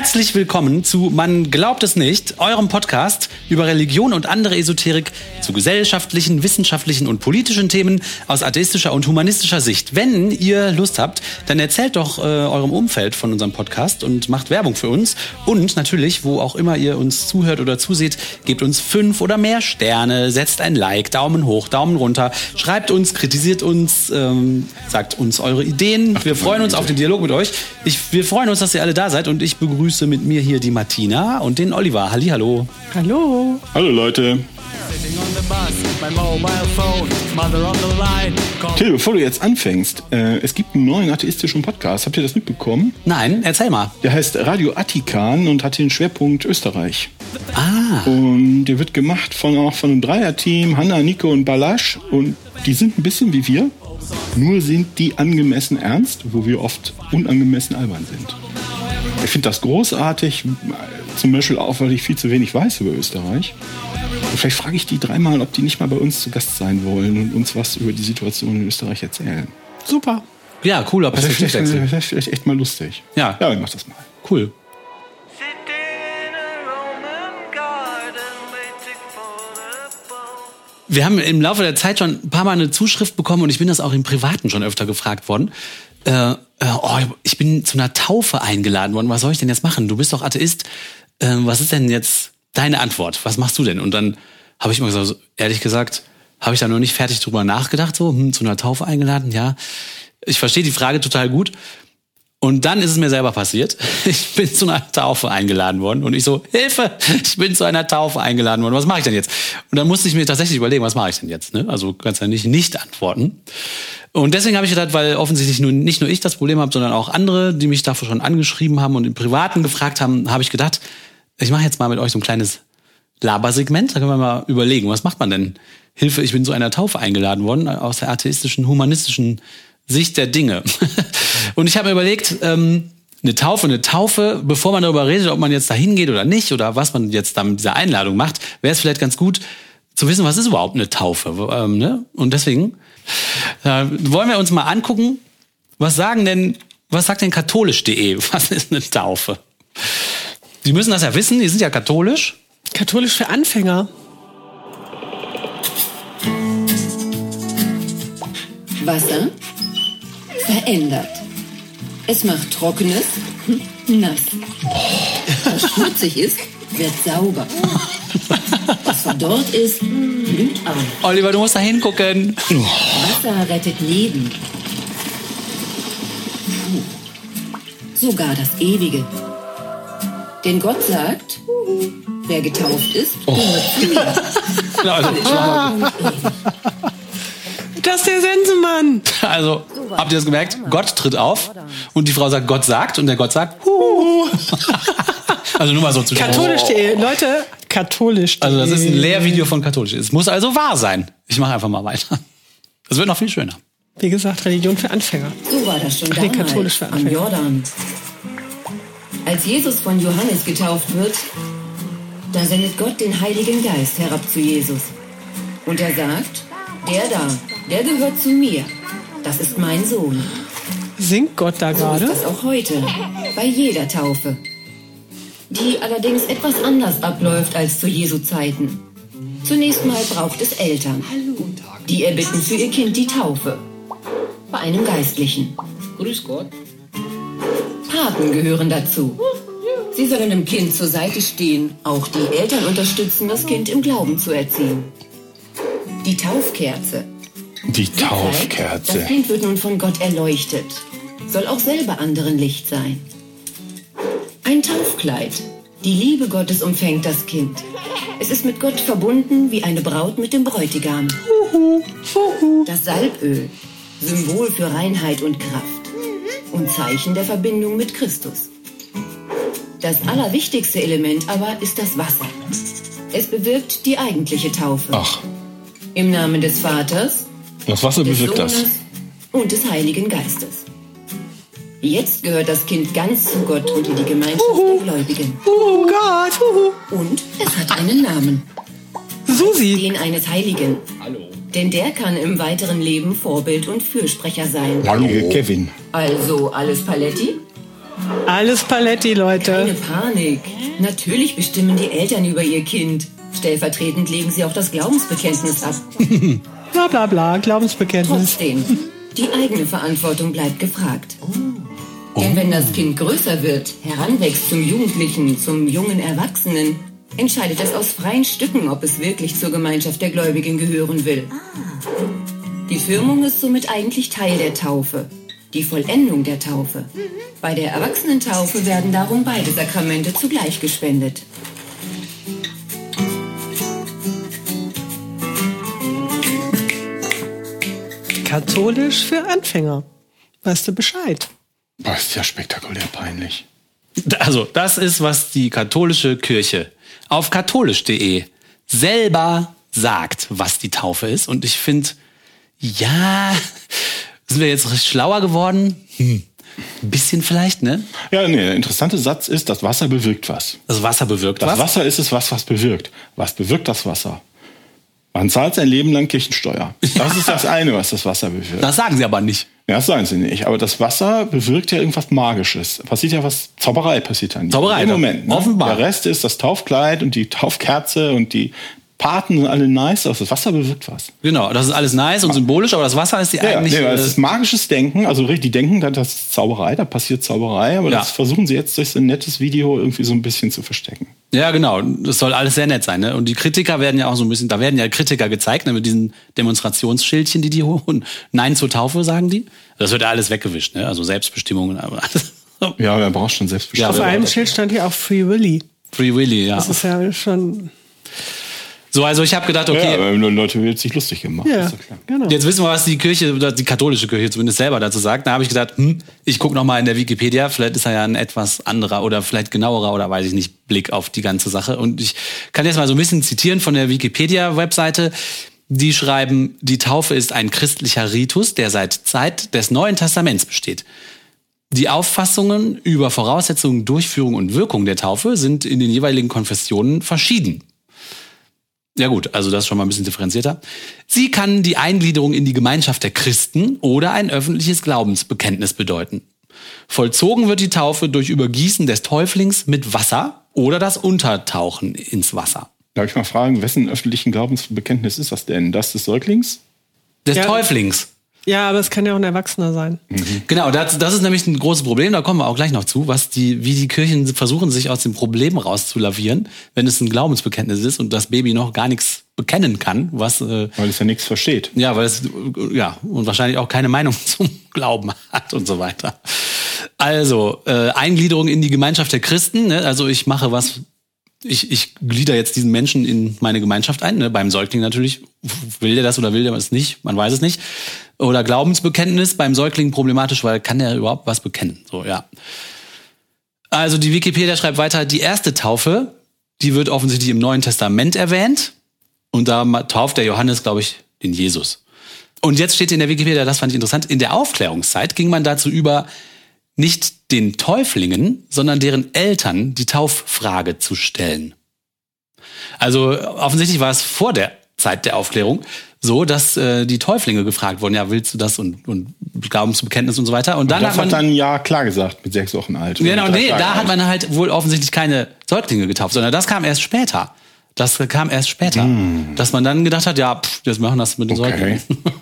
Herzlich willkommen zu Man glaubt es nicht, eurem Podcast über Religion und andere Esoterik zu gesellschaftlichen, wissenschaftlichen und politischen Themen aus atheistischer und humanistischer Sicht. Wenn ihr Lust habt, dann erzählt doch äh, eurem Umfeld von unserem Podcast und macht Werbung für uns. Und natürlich, wo auch immer ihr uns zuhört oder zuseht, gebt uns fünf oder mehr Sterne, setzt ein Like, Daumen hoch, Daumen runter, schreibt uns, kritisiert uns, ähm, sagt uns eure Ideen. Wir freuen uns auf den Dialog mit euch. Ich, wir freuen uns, dass ihr alle da seid und ich begrüße mit mir hier die Martina und den Oliver. Halli, hallo. Hallo. Hallo Leute. Till, bevor du jetzt anfängst, äh, es gibt einen neuen atheistischen Podcast. Habt ihr das mitbekommen? Nein, erzähl mal. Der heißt Radio Attikan und hat den Schwerpunkt Österreich. Ah. Und der wird gemacht von auch von einem Dreierteam, Hanna, Nico und Balasch. Und die sind ein bisschen wie wir. Nur sind die angemessen ernst, wo wir oft unangemessen albern sind. Ich finde das großartig, zum Beispiel auch, weil ich viel zu wenig weiß über Österreich. Und vielleicht frage ich die dreimal, ob die nicht mal bei uns zu Gast sein wollen und uns was über die Situation in Österreich erzählen. Super. Ja, cooler Das wäre vielleicht, Perspektivwechsel. vielleicht, vielleicht echt mal lustig. Ja. Ja, ich mach das mal. Cool. Wir haben im Laufe der Zeit schon ein paar Mal eine Zuschrift bekommen und ich bin das auch im Privaten schon öfter gefragt worden. Äh, äh, oh, ich bin zu einer Taufe eingeladen worden. Was soll ich denn jetzt machen? Du bist doch Atheist. Äh, was ist denn jetzt deine Antwort? Was machst du denn? Und dann habe ich immer gesagt, so, ehrlich gesagt, habe ich da noch nicht fertig drüber nachgedacht. So, hm, zu einer Taufe eingeladen, ja. Ich verstehe die Frage total gut. Und dann ist es mir selber passiert. Ich bin zu einer Taufe eingeladen worden und ich so, Hilfe, ich bin zu einer Taufe eingeladen worden. Was mache ich denn jetzt? Und dann musste ich mir tatsächlich überlegen, was mache ich denn jetzt? Ne? Also kannst ja nicht nicht antworten. Und deswegen habe ich gedacht, weil offensichtlich nur, nicht nur ich das Problem habe, sondern auch andere, die mich dafür schon angeschrieben haben und im Privaten gefragt haben, habe ich gedacht, ich mache jetzt mal mit euch so ein kleines Labersegment. Da können wir mal überlegen, was macht man denn? Hilfe, ich bin zu einer Taufe eingeladen worden aus der atheistischen, humanistischen Sicht der Dinge. Und ich habe mir überlegt, ähm, eine Taufe, eine Taufe, bevor man darüber redet, ob man jetzt da hingeht oder nicht oder was man jetzt da mit dieser Einladung macht, wäre es vielleicht ganz gut zu wissen, was ist überhaupt eine Taufe. Ähm, ne? Und deswegen äh, wollen wir uns mal angucken, was sagen denn, was sagt denn katholisch.de? Was ist eine Taufe? Die müssen das ja wissen, die sind ja katholisch. Katholisch für Anfänger. Wasser verändert. Es macht Trockenes nass. Was schmutzig ist, wird sauber. Was verdorrt ist, blüht auf. Oliver, du musst da hingucken. Wasser rettet Leben. Sogar das Ewige. Denn Gott sagt, wer getauft ist, gehört zu mir. Ja, Also, Das ist der Sensenmann. also habt ihr das gemerkt? Gott tritt auf und die Frau sagt, Gott sagt und der Gott sagt, Huhu. Also nur mal so zu Katholisch.de. Leute, katholisch.de. Also das ist ein Lehrvideo von katholisch. Es muss also wahr sein. Ich mache einfach mal weiter. Das wird noch viel schöner. Wie gesagt, Religion für Anfänger. So war das schon Ach nee, damals katholisch für am Anfänger. Jordan. Als Jesus von Johannes getauft wird, da sendet Gott den Heiligen Geist herab zu Jesus. Und er sagt, der da, der gehört zu mir. Das ist mein Sohn. Singt Gott da So ist gerade? das auch heute, bei jeder Taufe. Die allerdings etwas anders abläuft als zu Jesu Zeiten. Zunächst mal braucht es Eltern. Die erbitten für ihr Kind die Taufe. Bei einem Geistlichen. Grüß Gott. Paten gehören dazu. Sie sollen dem Kind zur Seite stehen. Auch die Eltern unterstützen, das Kind im Glauben zu erziehen. Die Taufkerze. Die zeigt, Das Taufkerze. Kind wird nun von Gott erleuchtet. Soll auch selber anderen Licht sein. Ein Taufkleid. Die Liebe Gottes umfängt das Kind. Es ist mit Gott verbunden wie eine Braut mit dem Bräutigam. Das Salböl. Symbol für Reinheit und Kraft. Und Zeichen der Verbindung mit Christus. Das allerwichtigste Element aber ist das Wasser. Es bewirkt die eigentliche Taufe. Ach, Im Namen des Vaters, das Wasser des bewirkt das. Sohnes und des Heiligen Geistes. Jetzt gehört das Kind ganz zu Gott und in die Gemeinschaft der Gläubigen. Oh Gott. Huhu. Und es hat einen Namen, Susi. den eines Heiligen. Hallo. Denn der kann im weiteren Leben Vorbild und Fürsprecher sein. Heilige Kevin. Also alles Paletti? Alles Paletti, Keine Leute. Panik. Natürlich bestimmen die Eltern über ihr Kind. Stellvertretend legen sie auch das Glaubensbekenntnis ab. Bla bla bla, Glaubensbekenntnis. Trotzdem, die eigene Verantwortung bleibt gefragt. Denn wenn das Kind größer wird, heranwächst zum Jugendlichen, zum jungen Erwachsenen, entscheidet es aus freien Stücken, ob es wirklich zur Gemeinschaft der Gläubigen gehören will. Die Firmung ist somit eigentlich Teil der Taufe. Die Vollendung der Taufe. Bei der Erwachsenentaufe werden darum beide Sakramente zugleich gespendet. Katholisch für Anfänger. Weißt du Bescheid? Boah, ist ja spektakulär peinlich. Also, das ist, was die katholische Kirche auf katholisch.de selber sagt, was die Taufe ist. Und ich finde, ja, sind wir jetzt recht schlauer geworden? Hm. Ein bisschen vielleicht, ne? Ja, nee, der interessante Satz ist, das Wasser bewirkt was. Das Wasser bewirkt Das was. Wasser ist es was, was bewirkt. Was bewirkt das Wasser? Man zahlt sein Leben lang Kirchensteuer. Das ist das eine, was das Wasser bewirkt. Das sagen sie aber nicht. Ja, das sagen sie nicht. Aber das Wasser bewirkt ja irgendwas Magisches. Passiert ja was, Zauberei passiert dann. Zauberei, Im Moment. Ne? offenbar. Der Rest ist das Taufkleid und die Taufkerze und die Paten sind alle nice. Aber das Wasser bewirkt was. Genau, das ist alles nice und symbolisch, aber das Wasser ist die Ja, eigentlich. nee, weil es äh, ist magisches Denken. Also richtig, die denken, dann, das ist Zauberei, da passiert Zauberei. Aber Ja. das versuchen sie jetzt durch so ein nettes Video irgendwie so ein bisschen zu verstecken. ja, genau. Das soll alles sehr nett sein. Ne? Und die Kritiker werden ja auch so ein bisschen, da werden ja Kritiker gezeigt, ne, mit diesen Demonstrationsschildchen, die die holen. Nein zur Taufe, sagen die. Das wird ja alles weggewischt, ne? Also Selbstbestimmung und alles. Ja, wer braucht schon Selbstbestimmung. Auf einem Schild stand hier auch Free Willy. Free Willy, ja. Das ist ja schon. So, also ich habe gedacht, okay, Ja, aber nur Leute wird sich lustig gemacht. Ja, ist doch klar. genau. Jetzt wissen wir, was die Kirche, oder die katholische Kirche zumindest selber dazu sagt. Da habe ich gedacht, hm, ich gucke noch mal in der Wikipedia, vielleicht ist da ja ein etwas anderer oder vielleicht genauerer oder weiß ich nicht, Blick auf die ganze Sache. Und ich kann jetzt mal so ein bisschen zitieren von der Wikipedia-Webseite. Die schreiben, die Taufe ist ein christlicher Ritus, der seit Zeit des Neuen Testaments besteht. Die Auffassungen über Voraussetzungen, Durchführung und Wirkung der Taufe sind in den jeweiligen Konfessionen verschieden. Ja gut, also das ist schon mal ein bisschen differenzierter. Sie kann die Eingliederung in die Gemeinschaft der Christen oder ein öffentliches Glaubensbekenntnis bedeuten. Vollzogen wird die Taufe durch Übergießen des Täuflings mit Wasser oder das Untertauchen ins Wasser. Darf ich mal fragen, wessen öffentlichen Glaubensbekenntnis ist das denn? Das des Säuglings? Des Ja. Täuflings. Ja, aber es kann ja auch ein Erwachsener sein. Genau, das, das ist nämlich ein großes Problem, da kommen wir auch gleich noch zu, was die, wie die Kirchen versuchen, sich aus dem Problem rauszulavieren, wenn es ein Glaubensbekenntnis ist und das Baby noch gar nichts bekennen kann, was äh, Weil es ja nichts versteht. Ja, weil es, ja, und wahrscheinlich auch keine Meinung zum Glauben hat und so weiter. Also, äh, Eingliederung in die Gemeinschaft der Christen, ne? also ich mache was, ich, ich glieder jetzt diesen Menschen in meine Gemeinschaft ein, ne? beim Säugling natürlich, will der das oder will der es nicht, man weiß es nicht. Oder Glaubensbekenntnis, beim Säugling problematisch, weil kann der überhaupt was bekennen, so, ja. Also die Wikipedia schreibt weiter, die erste Taufe, die wird offensichtlich im Neuen Testament erwähnt. Und da tauft der Johannes, glaube ich, den Jesus. Und jetzt steht in der Wikipedia, das fand ich interessant, in der Aufklärungszeit ging man dazu über, nicht den Täuflingen, sondern deren Eltern die Tauffrage zu stellen. Also offensichtlich war es vor der Zeit der Aufklärung so, dass äh, die Täuflinge gefragt wurden, ja, willst du das und, und Glaubensbekenntnis und so weiter. Und dann das hat man hat dann ja klar gesagt mit sechs Wochen alt. Genau, nee, da hat alt. man halt wohl offensichtlich keine Säuglinge getauft, sondern das kam erst später. Das kam erst später. Dass man dann gedacht hat, ja, pff, wir machen das mit den. Okay. Säuglingen.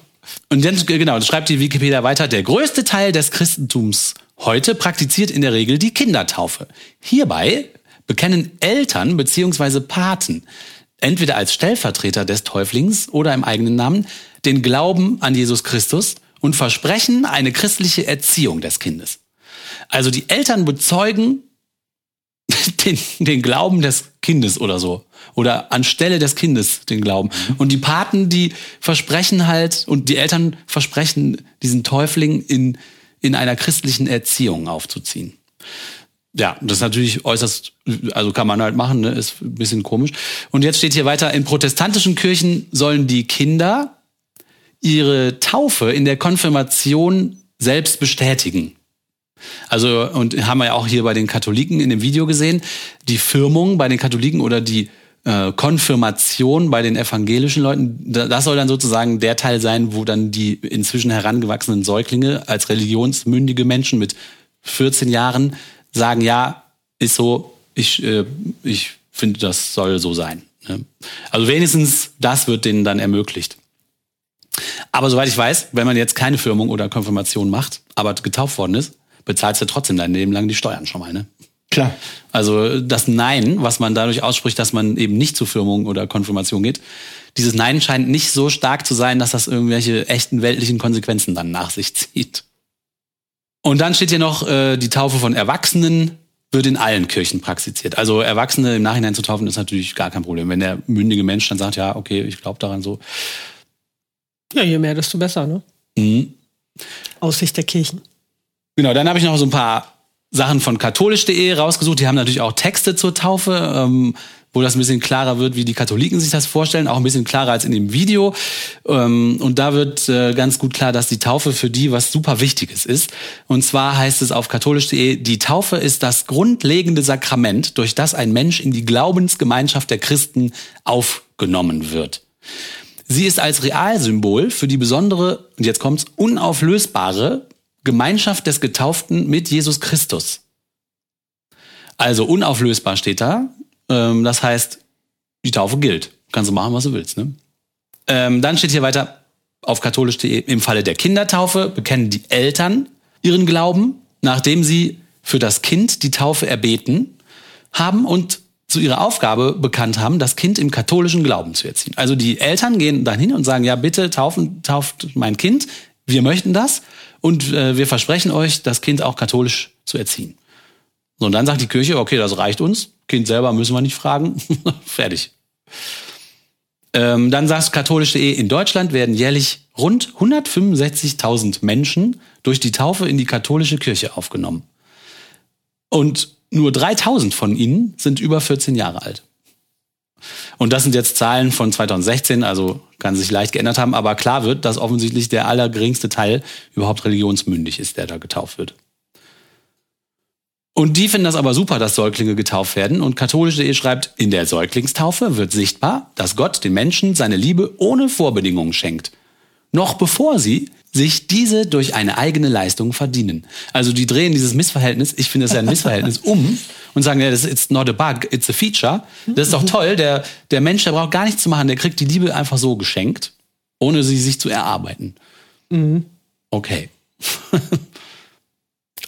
Und dann, genau, das schreibt die Wikipedia weiter, der größte Teil des Christentums heute praktiziert in der Regel die Kindertaufe. Hierbei bekennen Eltern beziehungsweise Paten entweder als Stellvertreter des Täuflings oder im eigenen Namen den Glauben an Jesus Christus und versprechen eine christliche Erziehung des Kindes. Also die Eltern bezeugen den, den Glauben des Kindes oder so. Oder anstelle des Kindes den Glauben. Und die Paten, die versprechen halt, und die Eltern versprechen, diesen Täufling in, in einer christlichen Erziehung aufzuziehen. Ja, das ist natürlich äußerst, also kann man halt machen, ne? ist ein bisschen komisch. Und jetzt steht hier weiter, in protestantischen Kirchen sollen die Kinder ihre Taufe in der Konfirmation selbst bestätigen. Also, und haben wir ja auch hier bei den Katholiken in dem Video gesehen, die Firmung bei den Katholiken oder die äh, Konfirmation bei den evangelischen Leuten, da- das soll dann sozusagen der Teil sein, wo dann die inzwischen herangewachsenen Säuglinge als religionsmündige Menschen mit 14 Jahren sagen, ja, ist so, ich, äh, ich finde, das soll so sein. Ne? Also wenigstens das wird denen dann ermöglicht. Aber soweit ich weiß, wenn man jetzt keine Firmung oder Konfirmation macht, aber getauft worden ist, bezahlst du trotzdem dein Leben lang die Steuern schon mal. Ne? Klar. Also das Nein, was man dadurch ausspricht, dass man eben nicht zur Firmung oder Konfirmation geht, dieses Nein scheint nicht so stark zu sein, dass das irgendwelche echten weltlichen Konsequenzen dann nach sich zieht. Und dann steht hier noch, äh, die Taufe von Erwachsenen wird in allen Kirchen praktiziert. Also Erwachsene im Nachhinein zu taufen ist natürlich gar kein Problem. Wenn der mündige Mensch dann sagt, ja, okay, ich glaube daran so. Ja, je mehr, desto besser, ne? Mhm. Aus Sicht der Kirchen. Genau, dann habe ich noch so ein paar Sachen von katholisch.de rausgesucht. Die haben natürlich auch Texte zur Taufe, ähm, wo das ein bisschen klarer wird, wie die Katholiken sich das vorstellen. Auch ein bisschen klarer als in dem Video. Ähm, und da wird äh, ganz gut klar, dass die Taufe für die was super Wichtiges ist. Und zwar heißt es auf katholisch.de, die Taufe ist das grundlegende Sakrament, durch das ein Mensch in die Glaubensgemeinschaft der Christen aufgenommen wird. Sie ist als Realsymbol für die besondere, und jetzt kommt's, unauflösbare Gemeinschaft des Getauften mit Jesus Christus. Also unauflösbar steht da. Ähm, das heißt, die Taufe gilt. Kannst du machen, was du willst. Ne? Ähm, dann steht hier weiter auf katholisch.de, im Falle der Kindertaufe bekennen die Eltern ihren Glauben, nachdem sie für das Kind die Taufe erbeten haben und zu ihrer Aufgabe bekannt haben, das Kind im katholischen Glauben zu erziehen. Also die Eltern gehen dann hin und sagen, ja, bitte taufen, tauft mein Kind, wir möchten das und äh, wir versprechen euch, das Kind auch katholisch zu erziehen. So, und dann sagt die Kirche, okay, das reicht uns, Kind selber müssen wir nicht fragen, fertig. Ähm, dann sagt katholisch.de, in Deutschland werden jährlich rund 165.000 Menschen durch die Taufe in die katholische Kirche aufgenommen. Und nur 3000 von ihnen sind über 14 Jahre alt. Und das sind jetzt Zahlen von 2016, also kann sich leicht geändert haben, aber klar wird, dass offensichtlich der allergeringste Teil überhaupt religionsmündig ist, der da getauft wird. Und die finden das aber super, dass Säuglinge getauft werden. Und katholisch.de schreibt, in der Säuglingstaufe wird sichtbar, dass Gott den Menschen seine Liebe ohne Vorbedingungen schenkt. Noch bevor sie sich diese durch eine eigene Leistung verdienen. Also die drehen dieses Missverhältnis, ich finde es ja ein Missverhältnis, um und sagen, ja, das ist not a bug, it's a feature. Das ist doch toll, der, der Mensch, der braucht gar nichts zu machen, der kriegt die Liebe einfach so geschenkt, ohne sie sich zu erarbeiten. Okay.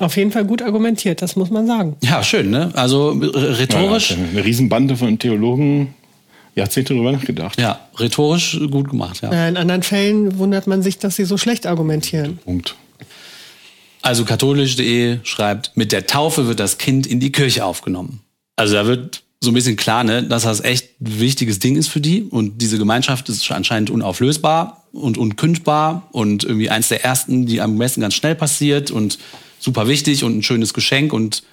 Auf jeden Fall gut argumentiert, das muss man sagen. Ja, schön, ne? Also r- rhetorisch, Ja, eine Riesenbande von Theologen Jahrzehnte drüber nachgedacht. ja, rhetorisch gut gemacht, ja. Äh, In anderen Fällen wundert man sich, dass sie so schlecht argumentieren. Punkt. Also katholisch.de schreibt, mit der Taufe wird das Kind in die Kirche aufgenommen. Also da wird so ein bisschen klar, ne, dass das echt ein wichtiges Ding ist für die. Und diese Gemeinschaft ist anscheinend unauflösbar und unkündbar und irgendwie eins der ersten, die am besten ganz schnell passiert und super wichtig und ein schönes Geschenk und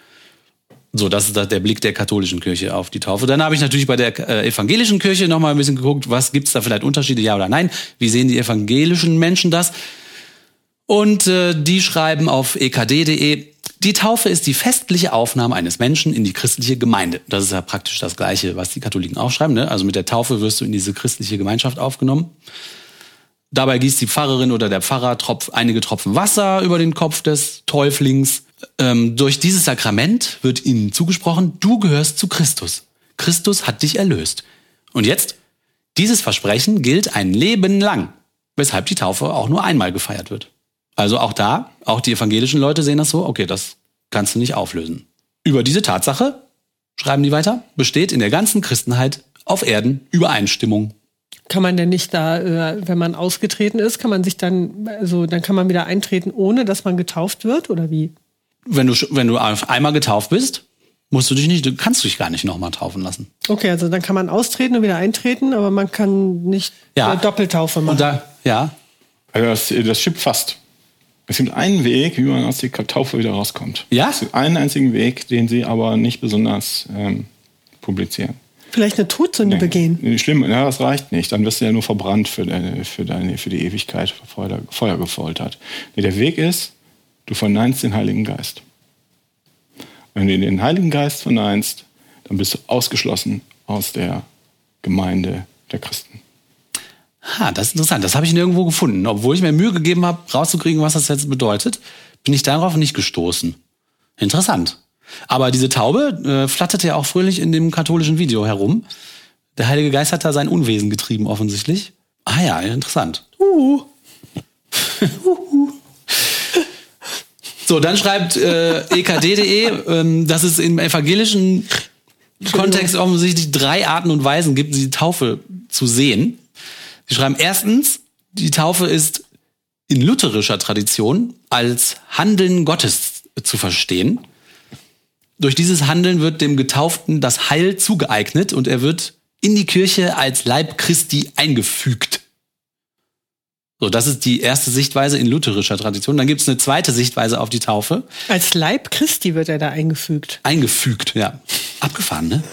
so, das ist der Blick der katholischen Kirche auf die Taufe. Dann habe ich natürlich bei der äh, evangelischen Kirche noch mal ein bisschen geguckt, was gibt's da vielleicht Unterschiede, ja oder nein? Wie sehen die evangelischen Menschen das? Und äh, die schreiben auf ekd.de, die Taufe ist die festliche Aufnahme eines Menschen in die christliche Gemeinde. Das ist ja praktisch das Gleiche, was die Katholiken auch schreiben. Ne? Also mit der Taufe wirst du in diese christliche Gemeinschaft aufgenommen. Dabei gießt die Pfarrerin oder der Pfarrer Tropf, einige Tropfen Wasser über den Kopf des Täuflings. Ähm, durch dieses Sakrament wird ihnen zugesprochen, du gehörst zu Christus. Christus hat dich erlöst. Und jetzt, dieses Versprechen gilt ein Leben lang, weshalb die Taufe auch nur einmal gefeiert wird. Also auch da, auch die evangelischen Leute sehen das so, okay, das kannst du nicht auflösen. Über diese Tatsache, schreiben die weiter, besteht in der ganzen Christenheit auf Erden Übereinstimmung. Kann man denn nicht da, äh, wenn man ausgetreten ist, kann man sich dann, also dann kann man wieder eintreten, ohne dass man getauft wird oder wie? Wenn du, wenn du auf einmal getauft bist, musst du dich nicht, du kannst dich gar nicht nochmal taufen lassen. Okay, also dann kann man austreten und wieder eintreten, aber man kann nicht Ja. äh, Doppeltaufe machen. Und da, ja, Also das, das stimmt fast. Es gibt einen Weg, wie man aus der Taufe wieder rauskommt. Ja? Es gibt einen einzigen Weg, den sie aber nicht besonders ähm, publizieren. Vielleicht eine Todsünde begehen. Nee, Schlimm, ja, das reicht nicht. Dann wirst du ja nur verbrannt für, deine, für, deine, für die Ewigkeit, Feuer, Feuer gefoltert. Nee, der Weg ist, du verneinst den Heiligen Geist. Wenn du den Heiligen Geist verneinst, dann bist du ausgeschlossen aus der Gemeinde der Christen. ha, das ist interessant. Das habe ich nirgendwo gefunden. Obwohl ich mir Mühe gegeben habe, rauszukriegen, was das jetzt bedeutet, bin ich darauf nicht gestoßen. Interessant. Aber diese Taube äh, flatterte ja auch fröhlich in dem katholischen Video herum. Der Heilige Geist hat da sein Unwesen getrieben, offensichtlich. Ah ja, interessant. Uh. So, dann schreibt äh, ekd.de, ähm, dass es im evangelischen Kontext offensichtlich drei Arten und Weisen gibt, die Taufe zu sehen. Sie schreiben erstens, die Taufe ist in lutherischer Tradition als Handeln Gottes zu verstehen. Durch dieses Handeln wird dem Getauften das Heil zugeeignet und er wird in die Kirche als Leib Christi eingefügt. So, das ist die erste Sichtweise in lutherischer Tradition. Dann gibt es eine zweite Sichtweise auf die Taufe. Als Leib Christi wird er da eingefügt. Eingefügt, ja. Abgefahren, ne?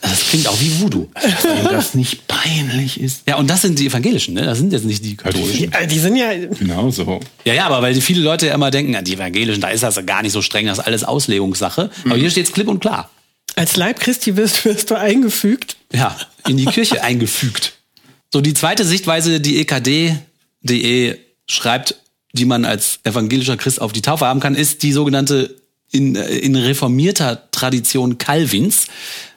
Das klingt auch wie Voodoo. Wenn das nicht peinlich ist. Ja, und das sind die evangelischen, ne? Das sind jetzt nicht die katholischen. Ja, die sind ja. Genau so. Ja, ja, aber weil die viele Leute ja immer denken, ja, die evangelischen, da ist das ja gar nicht so streng, das ist alles Auslegungssache. Aber hier steht's klipp und klar. Als Leib Christi wirst, wirst du eingefügt. Ja, in die Kirche eingefügt. So, die zweite Sichtweise, die EKD.de schreibt, die man als evangelischer Christ auf die Taufe haben kann, ist die sogenannte in, in reformierter Tradition Calvins.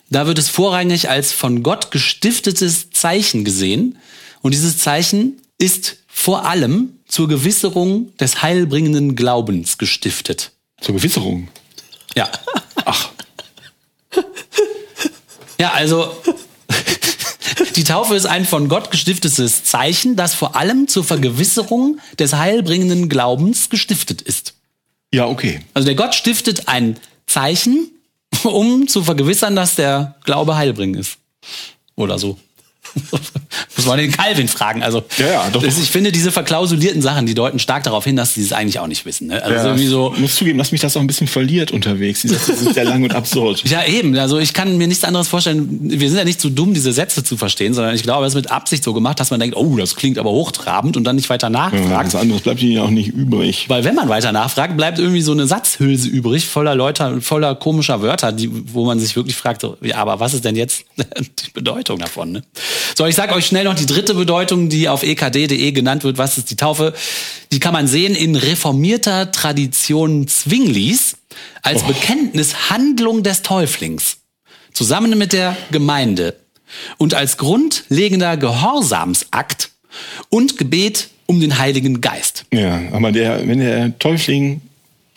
Da wird es vorrangig als von Gott gestiftetes Zeichen gesehen. Und dieses Zeichen ist vor allem zur Gewisserung des heilbringenden Glaubens gestiftet. Zur Gewisserung. Ja. Ach, Ja, also die Taufe ist ein von Gott gestiftetes Zeichen, das vor allem zur Vergewisserung des heilbringenden Glaubens gestiftet ist. ja, okay. Also der Gott stiftet ein Zeichen, um zu vergewissern, dass der Glaube heilbringend ist. Oder so. Muss man den Calvin fragen. Also Ja, ja, doch. das- ich finde diese verklausulierten Sachen, die deuten stark darauf hin, dass sie es eigentlich auch nicht wissen. Ne? Also Ja, irgendwie so. Ich muss zugeben, dass mich das auch ein bisschen verliert unterwegs. Die Sätze sind sehr lang und absurd. Ja, eben. Also ich kann mir nichts anderes vorstellen. Wir sind ja nicht zu dumm, diese Sätze zu verstehen, sondern ich glaube, es ist mit Absicht so gemacht, dass man denkt, oh, das klingt aber hochtrabend und dann nicht weiter Ja, nachfragt. was anderes bleibt ihnen ja auch nicht übrig. Weil wenn man weiter nachfragt, bleibt irgendwie so eine Satzhülse übrig, voller Leute, voller komischer Wörter, die, wo man sich wirklich fragt, so, ja, aber was ist denn jetzt die Bedeutung davon? Ne? So, ich sage euch schnell noch die dritte Bedeutung, die auf ekd.de genannt wird. Was ist die Taufe? Die kann man sehen in reformierter Tradition Zwinglis als Bekenntnis Handlung des Täuflings zusammen mit der Gemeinde und als grundlegender Gehorsamsakt und Gebet um den Heiligen Geist. Ja, aber der, wenn der Täufling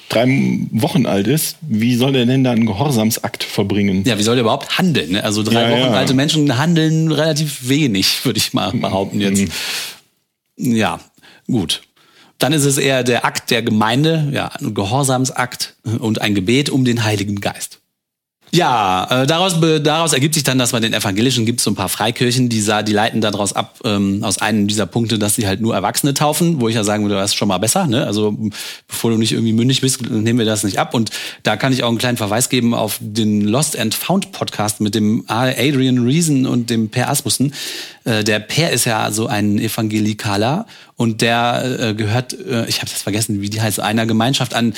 drei Wochen alt ist, wie soll er denn da einen Gehorsamsakt verbringen? Ja, wie soll der überhaupt handeln? Ne? Also drei Ja, Wochen ja. alte Menschen handeln relativ wenig, würde ich mal behaupten jetzt. Ja, gut. Dann ist es eher der Akt der Gemeinde, ja, ein Gehorsamsakt und ein Gebet um den Heiligen Geist. Ja, äh, daraus, be- daraus ergibt sich dann, dass bei den Evangelischen gibt es so ein paar Freikirchen, die, die leiten daraus ab, ähm, aus einem dieser Punkte, dass sie halt nur Erwachsene taufen, wo ich ja sagen würde, das ist schon mal besser. Ne? Also bevor du nicht irgendwie mündig bist, nehmen wir das nicht ab. Und da kann ich auch einen kleinen Verweis geben auf den Lost and Found Podcast mit dem Adrian Reason und dem Per Asmussen. Äh, der Per ist ja so ein Evangelikaler und der äh, gehört, äh, ich habe das vergessen, wie die heißt, einer Gemeinschaft an,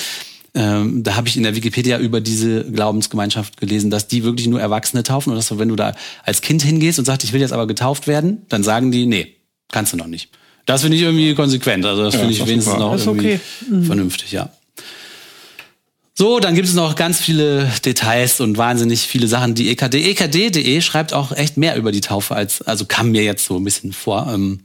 ähm, da habe ich in der Wikipedia über diese Glaubensgemeinschaft gelesen, dass die wirklich nur Erwachsene taufen und dass du, wenn du da als Kind hingehst und sagst, ich will jetzt aber getauft werden, dann sagen die, nee, kannst du noch nicht. Das finde ich irgendwie konsequent. Also das Ja, finde ich wenigstens super. noch irgendwie okay. vernünftig, ja. So, dann gibt es noch ganz viele Details und wahnsinnig viele Sachen. Die EKD, EKD.de schreibt auch echt mehr über die Taufe als, also kam mir jetzt so ein bisschen vor. Ähm,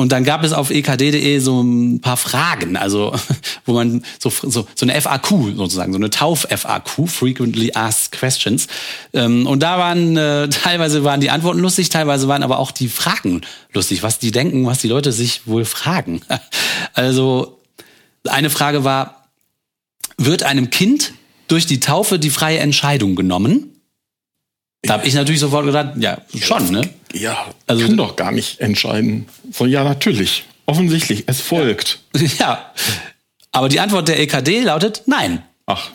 Und dann gab es auf ekd.de so ein paar Fragen, also wo man so, so, so eine FAQ sozusagen, so eine Tauf-FAQ, Frequently Asked Questions. Ähm, Und da waren äh, teilweise waren die Antworten lustig, teilweise waren aber auch die Fragen lustig, was die denken, was die Leute sich wohl fragen. Also eine Frage war, wird einem Kind durch die Taufe die freie Entscheidung genommen? Da habe ich natürlich sofort gedacht, ja, schon, ne? Ja, Also- kann doch gar nicht entscheiden. So, ja, natürlich. Offensichtlich, es folgt. Ja. Aber die Antwort der EKD lautet nein. Ach,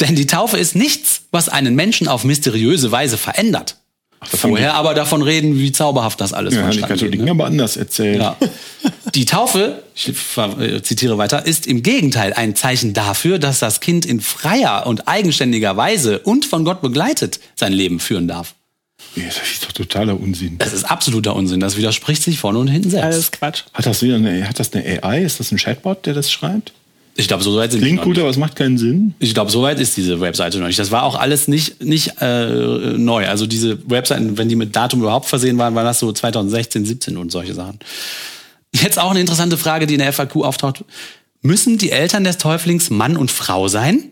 Denn die Taufe ist nichts, was einen Menschen auf mysteriöse Weise verändert. haben Vorher aber davon reden, wie zauberhaft das alles die, ja, die geht. Katholiken Ne? aber anders erzählt. Ja. Die Taufe, ich äh, zitiere weiter, ist im Gegenteil ein Zeichen dafür, dass das Kind in freier und eigenständiger Weise und von Gott begleitet sein Leben führen darf. Ja, Das ist doch totaler Unsinn. Das ist absoluter Unsinn. Das widerspricht sich vorne und hinten selbst. Alles Quatsch. Hat das wieder eine, hat das eine AI? Ist das ein Chatbot, der das schreibt? Ich glaube, so weit sind die Klingt noch gut, nicht. aber es macht keinen Sinn. Ich glaube, so weit ist diese Webseite noch nicht. Das war auch alles nicht, nicht äh, neu. Also diese Webseiten, wenn die mit Datum überhaupt versehen waren, waren das so 2016, 17 und solche Sachen. Jetzt auch eine interessante Frage, die in der FAQ auftaucht. Müssen die Eltern des Täuflings Mann und Frau sein?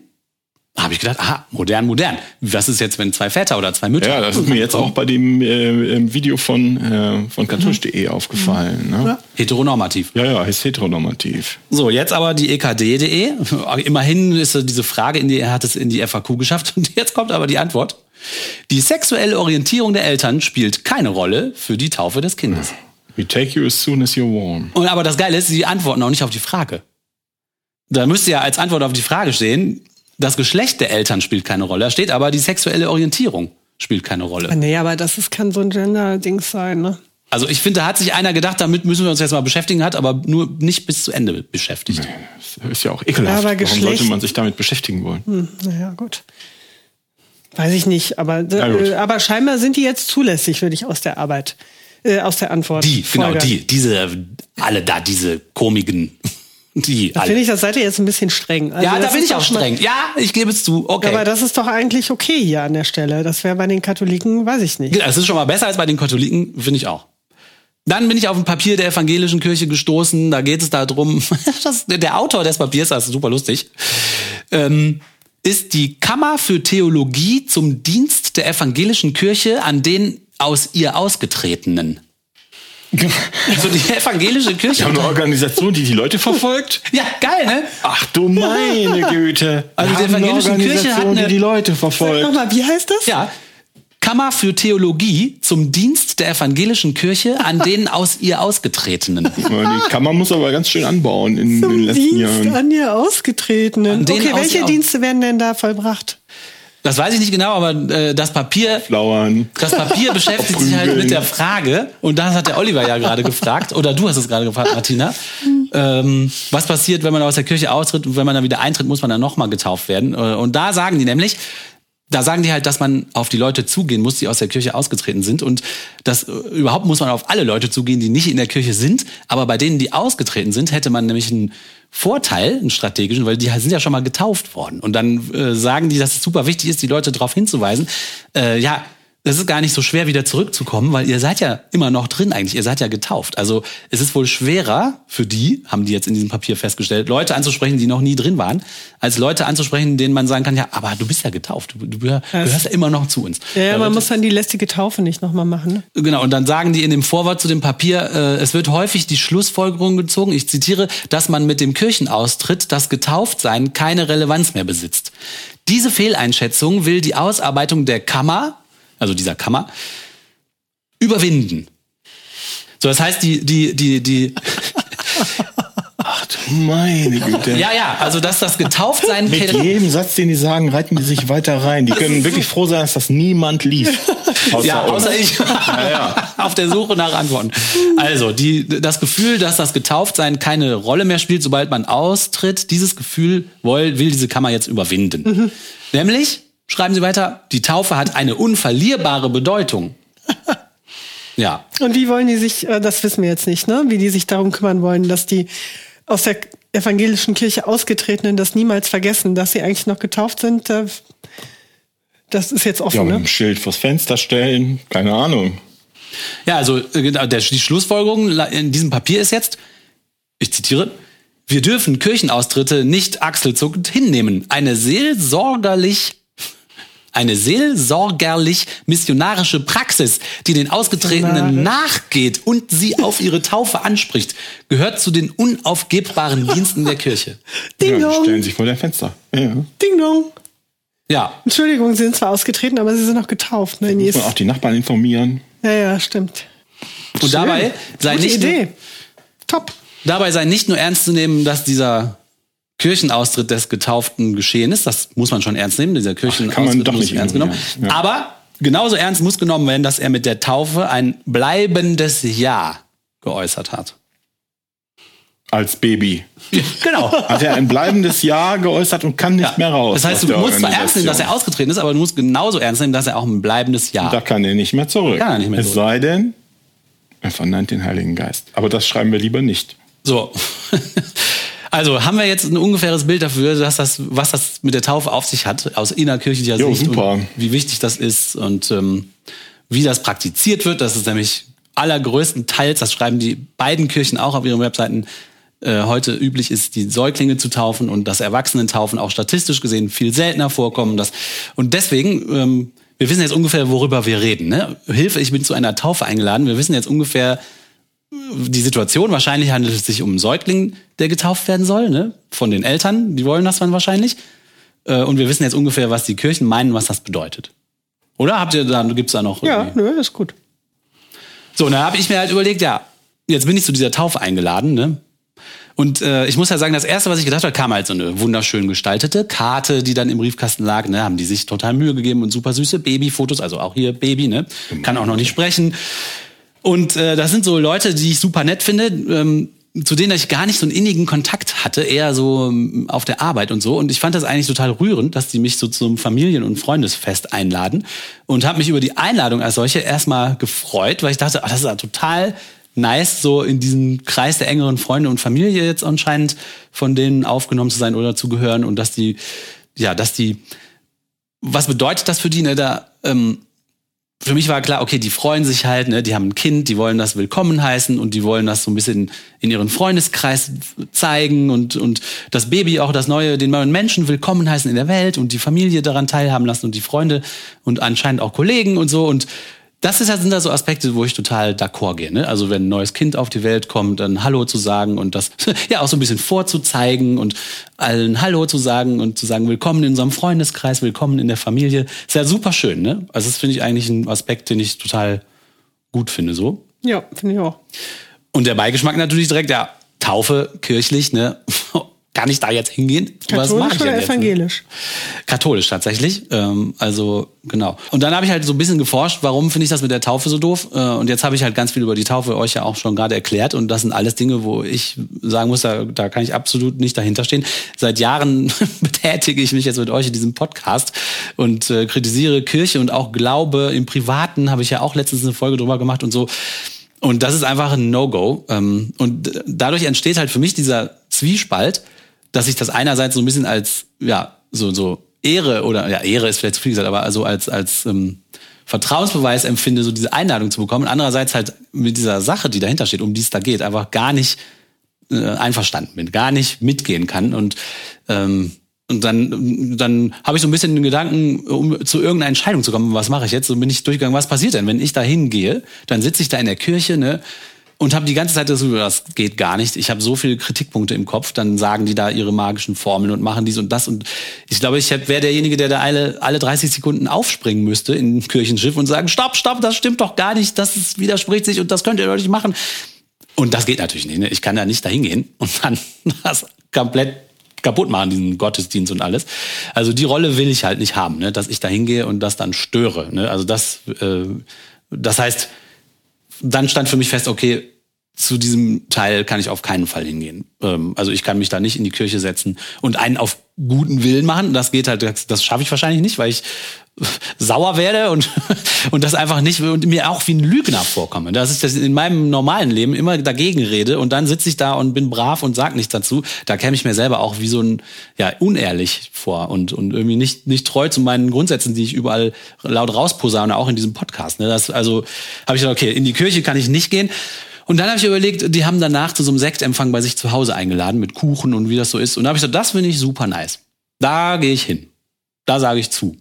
Habe ich gedacht, aha, modern, modern. Was ist jetzt, wenn zwei Väter oder zwei Mütter? Ja, das ist mir jetzt auch bei dem äh, Video von, äh, von katholisch.de aufgefallen. Ne? Heteronormativ. Ja, ja, ist heteronormativ. So, jetzt aber die E ekd.de. Immerhin ist diese Frage in die, er hat es in die FAQ geschafft. Und jetzt kommt aber die Antwort. Die sexuelle Orientierung der Eltern spielt keine Rolle für die Taufe des Kindes. We take you as soon as you're warm. Und aber das Geile ist, sie antworten auch nicht auf die Frage. Da müsste ja als Antwort auf die Frage stehen, das Geschlecht der Eltern spielt keine Rolle. Da steht aber, die sexuelle Orientierung spielt keine Rolle. Nee, aber das ist, kann so ein Gender-Dings sein, ne? Also ich finde, da hat sich einer gedacht, damit müssen wir uns jetzt mal beschäftigen, hat aber nur nicht bis zu Ende beschäftigt. Das ist ja auch ekelhaft. Aber Warum sollte man sich damit beschäftigen wollen? Hm, naja, gut. Weiß ich nicht, aber, äh, aber scheinbar sind die jetzt zulässig, würde ich aus der Arbeit, äh, aus der Antwort. Die, genau, folgern. die, diese, alle da, diese Komiken. Die, Da alle. finde ich, das seid ihr jetzt ein bisschen streng. Also ja, da bin ich auch schon mal- streng. Ja, ich gebe es zu. Okay. Aber das ist doch eigentlich okay hier an der Stelle. Das wäre bei den Katholiken, weiß ich nicht. Das ist schon mal besser als bei den Katholiken, finde ich auch. Dann bin ich auf ein Papier der evangelischen Kirche gestoßen. Da geht es darum, das, der Autor des Papiers, das ist super lustig, ähm, ist die Kammer für Theologie zum Dienst der evangelischen Kirche an den aus ihr Ausgetretenen. Also die evangelische Kirche. haben eine Organisation, die die Leute verfolgt. Ja, geil, ne? Ach du meine Güte. Also die haben eine evangelische Kirche hat Organisation, eine- die die Leute Sag verfolgt. nochmal, wie heißt das? Ja. Kammer für Theologie zum Dienst der evangelischen Kirche an den aus ihr Ausgetretenen. Die Kammer muss aber ganz schön anbauen in, Zum den letzten Dienst Jahren. an ihr Ausgetretenen. An Okay, welche Dienste werden denn da vollbracht? Das weiß ich nicht genau, aber äh, das Papier Flauern. Das Papier beschäftigt sich halt mit der Frage, und das hat der Oliver ja gerade gefragt, oder du hast es gerade gefragt, Martina, ähm, was passiert, wenn man aus der Kirche austritt und wenn man dann wieder eintritt, muss man dann nochmal getauft werden. Äh, Und da sagen die nämlich, da sagen die halt, dass man auf die Leute zugehen muss, die aus der Kirche ausgetreten sind. Und das äh, überhaupt muss man auf alle Leute zugehen, die nicht in der Kirche sind. Aber bei denen, die ausgetreten sind, hätte man nämlich einen Vorteil, einen strategischen, weil die sind ja schon mal getauft worden. Und dann äh, sagen die, dass es super wichtig ist, die Leute darauf hinzuweisen. Äh, ja, das ist gar nicht so schwer, wieder zurückzukommen, weil ihr seid ja immer noch drin eigentlich. Ihr seid ja getauft. Also es ist wohl schwerer für die, haben die jetzt in diesem Papier festgestellt, Leute anzusprechen, die noch nie drin waren, als Leute anzusprechen, denen man sagen kann, ja, aber du bist ja getauft. Du, du gehör- gehörst ja immer noch zu uns. Ja, ja man muss dann die lästige Taufe nicht nochmal machen. Ne? Genau, und dann sagen die in dem Vorwort zu dem Papier, äh, es wird häufig die Schlussfolgerung gezogen, ich zitiere, dass man mit dem Kirchenaustritt das Getauftsein keine Relevanz mehr besitzt. Diese Fehleinschätzung will die Ausarbeitung der Kammer, also dieser Kammer, überwinden. So, das heißt, die, die, die, die, Meine Güte. ja, ja, also dass das Getauftsein Mit jedem Satz, den die sagen, reiten die sich weiter rein. Die können wirklich froh sein, dass das niemand liest. Außer ja, uns. außer ich. Auf der Suche nach Antworten. Also, die, das Gefühl, dass das Getauftsein keine Rolle mehr spielt, sobald man austritt, dieses Gefühl will, will diese Kammer jetzt überwinden. Nämlich, schreiben Sie weiter, die Taufe hat eine unverlierbare Bedeutung. Ja. Und wie wollen die sich, äh, das wissen wir jetzt nicht, ne? Wie die sich darum kümmern wollen, dass die aus der evangelischen Kirche ausgetretenen das niemals vergessen, dass sie eigentlich noch getauft sind. äh, Das ist jetzt Ja, offen, mit ne? einem Schild vors Fenster stellen. Keine Ahnung. Ja, also äh, genau, die Schlussfolgerung in diesem Papier ist jetzt, ich zitiere, wir dürfen Kirchenaustritte nicht achselzuckend hinnehmen. Eine seelsorgerlich eine seelsorgerlich missionarische Praxis, die den Ausgetretenen nachgeht und sie auf ihre Taufe anspricht, gehört zu den unaufgebbaren Diensten der Kirche. Ding Ja, die dong, stellen sich vor der Fenster. Ja. ding dong. Ja, Entschuldigung, sie sind zwar ausgetreten, aber sie sind noch getauft. Ne? Muss man auch die Nachbarn informieren. Ja, ja, stimmt. und dabei sei Gute nicht Idee. Top. Dabei sei nicht nur ernst zu nehmen, dass dieser Kirchenaustritt des Getauften geschehen ist. Das muss man schon ernst nehmen. Dieser Kirchenaustritt kann man doch muss nicht ernst genommen. ja. Aber genauso ernst muss genommen werden, dass er mit der Taufe ein bleibendes Ja geäußert hat. Als Baby. Genau. Hat er ein bleibendes Ja geäußert und kann nicht mehr raus. Das heißt, du musst zwar ernst nehmen, dass er ausgetreten ist, aber du musst genauso ernst nehmen, dass er auch ein bleibendes Ja. Da kann er nicht mehr zurück. Kann er nicht mehr es zurück. sei denn, er verneint den Heiligen Geist. Aber das schreiben wir lieber nicht. So. Also haben wir jetzt ein ungefähres Bild dafür, dass das, was das mit der Taufe auf sich hat, aus innerkirchlicher Jo, Sicht super. und wie wichtig das ist und ähm, wie das praktiziert wird. Das ist nämlich allergrößtenteils, das schreiben die beiden Kirchen auch auf ihren Webseiten, äh, heute üblich ist, die Säuglinge zu taufen und das Erwachsenentaufen auch statistisch gesehen viel seltener vorkommen. Das, und deswegen, ähm, wir wissen jetzt ungefähr, worüber wir reden. Ne? Hilfe, ich bin zu einer Taufe eingeladen. Wir wissen jetzt ungefähr, die Situation. Wahrscheinlich handelt es sich um einen Säugling, der getauft werden soll, ne? Von den Eltern, die wollen das dann wahrscheinlich. Äh, Und wir wissen jetzt ungefähr, was die Kirchen meinen, was das bedeutet. Oder habt ihr da, gibt's da noch? Ja, irgendwie- nö, ist gut. So, und dann habe ich mir halt überlegt, ja, jetzt bin ich zu dieser Taufe eingeladen, ne? Und äh, ich muss ja sagen, das erste, was ich gedacht habe, kam halt so eine wunderschön gestaltete Karte, die dann im Briefkasten lag. Ne, haben die sich total Mühe gegeben und super süße Babyfotos, also auch hier Baby, ne, kann auch noch nicht sprechen. Und äh, das sind so Leute, die ich super nett finde, ähm, zu denen ich gar nicht so einen innigen Kontakt hatte, eher so ähm, auf der Arbeit und so. Und ich fand das eigentlich total rührend, dass die mich so zum Familien- und Freundesfest einladen. Und habe mich über die Einladung als solche erstmal gefreut, weil ich dachte, ach, das ist ja total nice, so in diesem Kreis der engeren Freunde und Familie jetzt anscheinend von denen aufgenommen zu sein oder zu gehören. Und dass die, ja, dass die, was bedeutet das für die, ne, da, ähm, für mich war klar, okay, die freuen sich halt, ne, die haben ein Kind, die wollen das willkommen heißen und die wollen das so ein bisschen in ihren Freundeskreis zeigen und, und das Baby auch das neue, den neuen Menschen willkommen heißen in der Welt und die Familie daran teilhaben lassen und die Freunde und anscheinend auch Kollegen und so. Und das ist, halt- sind da so Aspekte, wo ich total d'accord gehe. Ne? Also wenn ein neues Kind auf die Welt kommt, dann Hallo zu sagen und das ja auch so ein bisschen vorzuzeigen und allen Hallo zu sagen und zu sagen, willkommen in unserem Freundeskreis, willkommen in der Familie. Ist ja super schön, ne? Also das finde ich eigentlich ein Aspekt, den ich total gut finde so. Ja, finde ich auch. Und der Beigeschmack natürlich direkt, ja, Taufe, kirchlich, ne? Kann ich da jetzt hingehen? Was mache Katholisch ich oder jetzt, evangelisch? Katholisch tatsächlich. Ähm, also genau. Und dann habe ich halt so ein bisschen geforscht, warum finde ich das mit der Taufe so doof? Äh, und jetzt habe ich halt ganz viel über die Taufe euch ja auch schon gerade erklärt. Und das sind alles Dinge, wo ich sagen muss, da, da kann ich absolut nicht dahinter stehen. Seit Jahren betätige ich mich jetzt mit euch in diesem Podcast und äh, kritisiere Kirche und auch Glaube im Privaten. Habe ich ja auch letztens eine Folge drüber gemacht und so. Und das ist einfach ein No-Go. Ähm, Und dadurch entsteht halt für mich dieser Zwiespalt, dass ich das einerseits so ein bisschen als, ja, so, so Ehre oder, ja, Ehre ist vielleicht zu viel gesagt, aber also als, als ähm, Vertrauensbeweis empfinde, so diese Einladung zu bekommen. Andererseits halt mit dieser Sache, die dahinter steht, um die es da geht, einfach gar nicht äh, einverstanden bin, gar nicht mitgehen kann. Und, ähm, und dann, dann habe ich so ein bisschen den Gedanken, um zu irgendeiner Entscheidung zu kommen, was mache ich jetzt? So bin ich durchgegangen, was passiert denn, wenn ich da hingehe? Dann sitze ich da in der Kirche, ne? Und habe die ganze Zeit das, das geht gar nicht. Ich habe so viele Kritikpunkte im Kopf. Dann sagen die da ihre magischen Formeln und machen dies und das. Und ich glaube, ich wäre derjenige, der da alle, alle 30 Sekunden aufspringen müsste in ein Kirchenschiff und sagen, stopp, stopp, das stimmt doch gar nicht, das widerspricht sich und das könnt ihr doch nicht machen. Und das geht natürlich nicht. Ne? Ich kann da nicht dahin gehen und dann das komplett kaputt machen, diesen Gottesdienst und alles. Also die Rolle will ich halt nicht haben, ne? dass ich da hingehe und das dann störe. Ne? Also das, äh, das heißt, dann stand für mich fest, okay, zu diesem Teil kann ich auf keinen Fall hingehen. Ähm, also ich kann mich da nicht in die Kirche setzen und einen auf guten Willen machen. Das geht halt, das, das schaffe ich wahrscheinlich nicht, weil ich sauer werde und, und das einfach nicht und mir auch wie ein Lügner vorkomme. Dass ich das in meinem normalen Leben immer dagegen rede und dann sitze ich da und bin brav und sag nichts dazu. Da käme ich mir selber auch wie so ein, ja, unehrlich vor und, und irgendwie nicht, nicht treu zu meinen Grundsätzen, die ich überall laut rausposaune, auch in diesem Podcast. Ne? Das, also habe ich gesagt, okay, in die Kirche kann ich nicht gehen. Und dann habe ich überlegt, die haben danach zu so einem Sektempfang bei sich zu Hause eingeladen mit Kuchen und wie das so ist. Und da habe ich gesagt, das finde ich super nice. Da gehe ich hin. Da sage ich zu.